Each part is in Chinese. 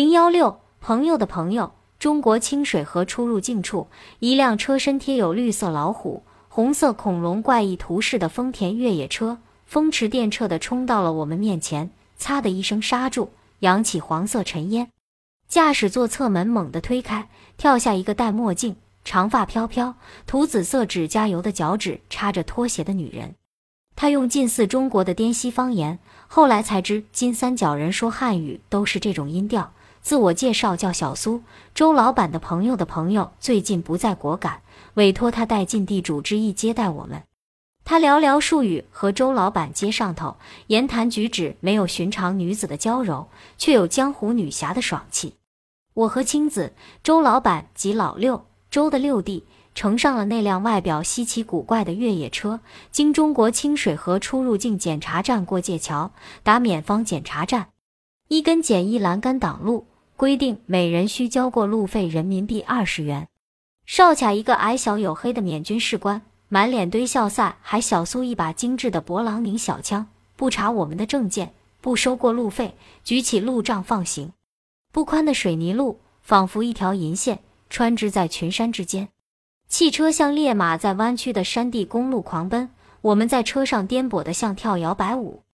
零幺六朋友的朋友，中国清水河出入境处，一辆车身贴有绿色老虎、红色恐龙怪异图示的丰田越野车，风驰电掣地冲到了我们面前，擦的一声刹住，扬起黄色尘烟。驾驶座侧门猛地推开，跳下一个戴墨镜、长发飘飘、涂紫色指甲油的脚趾插着拖鞋的女人。她用近似中国的滇西方言，后来才知金三角人说汉语都是这种音调。自我介绍叫小苏，周老板的朋友的朋友最近不在果敢，委托他带进地主之意接待我们。他寥寥数语和周老板接上头，言谈举止没有寻常女子的娇柔，却有江湖女侠的爽气。我和青子、周老板及老六、周的六弟乘上了那辆外表稀奇古怪的越野车，经中国清水河出入境检查站过界桥，达缅方检查站，一根简易栏杆挡路。规定每人需交过路费人民币二十元。哨卡一个矮小黝黑的缅军士官，满脸堆笑赛，还小苏一把精致的勃朗宁小枪，不查我们的证件，不收过路费，举起路障放行。不宽的水泥路仿佛一条银线，穿织在群山之间。汽车像烈马在弯曲的山地公路狂奔，我们在车上颠簸的像跳摇摆舞。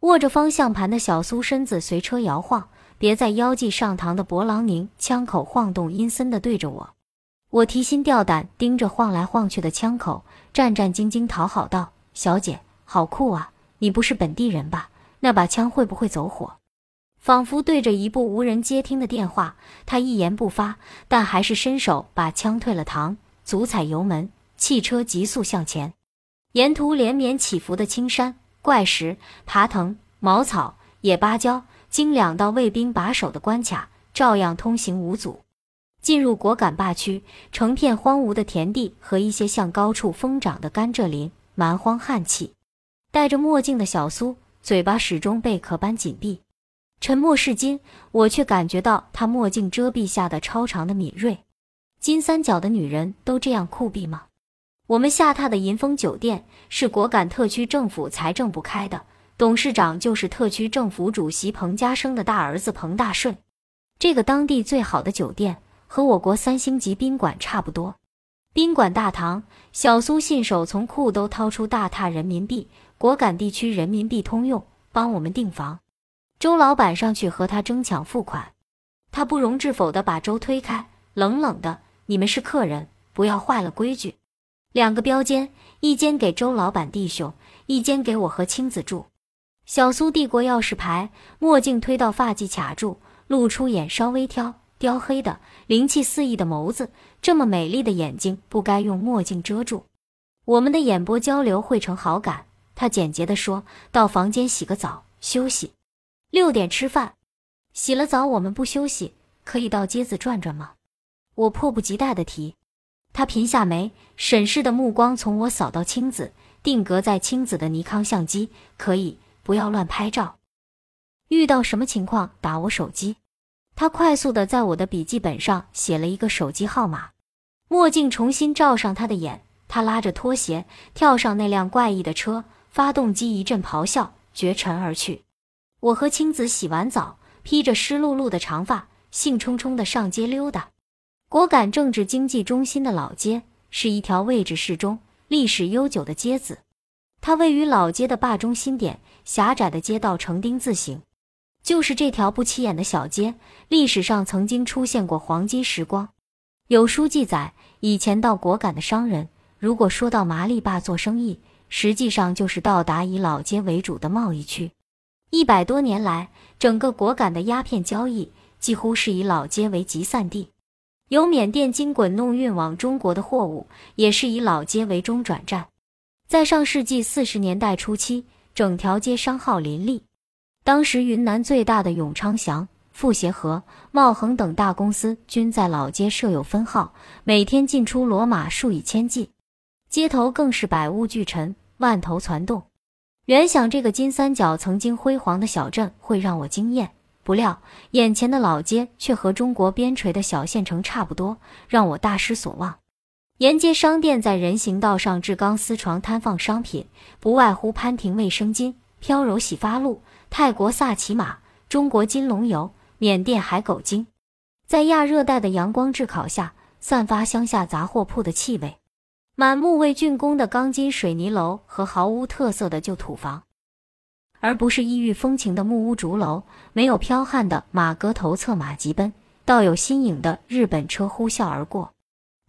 握着方向盘的小苏身子随车摇晃。别在腰际上膛的勃朗宁枪口晃动，阴森地对着我。我提心吊胆盯着晃来晃去的枪口，战战兢兢讨好道：“小姐，好酷啊！你不是本地人吧？那把枪会不会走火？”仿佛对着一部无人接听的电话，他一言不发，但还是伸手把枪退了膛，足踩油门，汽车急速向前。沿途连绵起伏的青山、怪石、爬藤、茅草、野芭蕉。经两道卫兵把守的关卡，照样通行无阻。进入果敢坝区，成片荒芜的田地和一些向高处疯长的甘蔗林，蛮荒旱气。戴着墨镜的小苏，嘴巴始终贝壳般紧闭，沉默是金。我却感觉到他墨镜遮蔽下的超长的敏锐。金三角的女人都这样酷毙吗？我们下榻的银丰酒店是果敢特区政府财政部开的。董事长就是特区政府主席彭家声的大儿子彭大顺。这个当地最好的酒店和我国三星级宾馆差不多。宾馆大堂，小苏信手从裤兜掏出大沓人民币，果敢地区人民币通用，帮我们订房。周老板上去和他争抢付款，他不容置否地把周推开，冷冷的：“你们是客人，不要坏了规矩。”两个标间，一间给周老板弟兄，一间给我和青子住。小苏递过钥匙牌，墨镜推到发髻卡住，露出眼稍微挑、雕黑的灵气四溢的眸子。这么美丽的眼睛，不该用墨镜遮住。我们的眼波交流汇成好感。他简洁地说：“到房间洗个澡，休息。六点吃饭。洗了澡，我们不休息，可以到街子转转吗？”我迫不及待地提。他颦下眉，审视的目光从我扫到青子，定格在青子的尼康相机，可以。不要乱拍照，遇到什么情况打我手机。他快速的在我的笔记本上写了一个手机号码。墨镜重新罩上他的眼，他拉着拖鞋跳上那辆怪异的车，发动机一阵咆哮，绝尘而去。我和青子洗完澡，披着湿漉漉的长发，兴冲冲的上街溜达。果敢政治经济中心的老街是一条位置适中、历史悠久的街子。它位于老街的坝中心点，狭窄的街道呈丁字形。就是这条不起眼的小街，历史上曾经出现过黄金时光。有书记载，以前到果敢的商人，如果说到麻栗坝做生意，实际上就是到达以老街为主的贸易区。一百多年来，整个果敢的鸦片交易几乎是以老街为集散地。由缅甸经滚弄运往中国的货物，也是以老街为中转站。在上世纪四十年代初期，整条街商号林立。当时，云南最大的永昌祥、富协和、茂恒等大公司均在老街设有分号，每天进出骡马数以千计，街头更是百物俱陈，万头攒动。原想这个金三角曾经辉煌的小镇会让我惊艳，不料眼前的老街却和中国边陲的小县城差不多，让我大失所望。沿街商店在人行道上置钢丝床摊放商品，不外乎潘婷卫生巾、飘柔洗发露、泰国萨琪玛、中国金龙油、缅甸海狗精，在亚热带的阳光炙烤下，散发乡下杂货铺的气味。满目未竣工的钢筋水泥楼和毫无特色的旧土房，而不是异域风情的木屋竹楼。没有剽悍的马哥头策马疾奔，倒有新颖的日本车呼啸而过。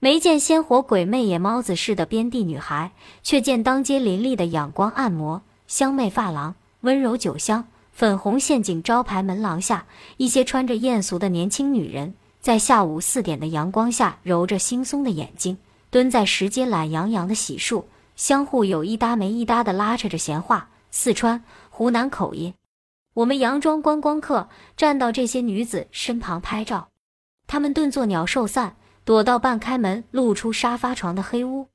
没见鲜活鬼魅野猫子似的边地女孩，却见当街林立的仰光按摩、香媚发廊、温柔酒香、粉红陷阱招牌门廊下，一些穿着艳俗的年轻女人，在下午四点的阳光下揉着惺忪的眼睛，蹲在石阶懒洋洋的洗漱，相互有一搭没一搭的拉扯着闲话。四川、湖南口音。我们佯装观光客，站到这些女子身旁拍照，她们顿作鸟兽散。躲到半开门、露出沙发床的黑屋，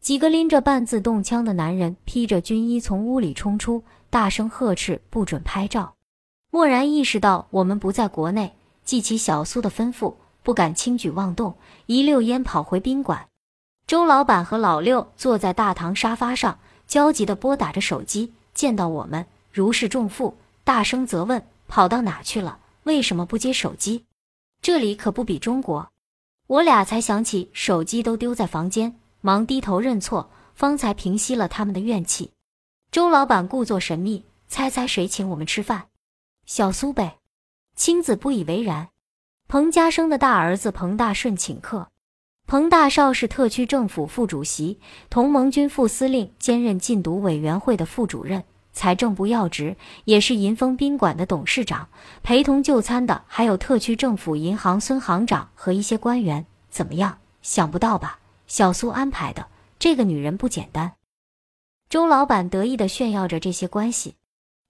几个拎着半自动枪的男人披着军衣从屋里冲出，大声呵斥：“不准拍照！”蓦然意识到我们不在国内，记起小苏的吩咐，不敢轻举妄动，一溜烟跑回宾馆。周老板和老六坐在大堂沙发上，焦急地拨打着手机，见到我们如释重负，大声责问：“跑到哪去了？为什么不接手机？这里可不比中国。”我俩才想起手机都丢在房间，忙低头认错，方才平息了他们的怨气。周老板故作神秘，猜猜谁请我们吃饭？小苏呗。青子不以为然。彭家生的大儿子彭大顺请客。彭大少是特区政府副主席，同盟军副司令，兼任禁毒委员会的副主任。财政部要职，也是银丰宾馆的董事长。陪同就餐的还有特区政府银行孙行长和一些官员。怎么样？想不到吧？小苏安排的，这个女人不简单。周老板得意地炫耀着这些关系，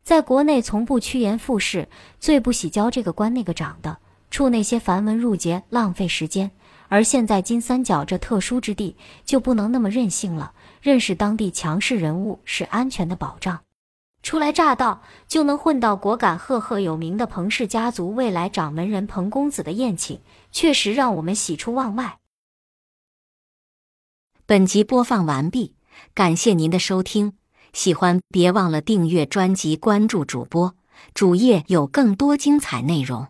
在国内从不趋炎附势，最不喜交这个官那个长的，处那些繁文缛节，浪费时间。而现在金三角这特殊之地，就不能那么任性了。认识当地强势人物是安全的保障。初来乍到就能混到果敢赫赫有名的彭氏家族未来掌门人彭公子的宴请，确实让我们喜出望外。本集播放完毕，感谢您的收听，喜欢别忘了订阅专辑、关注主播，主页有更多精彩内容。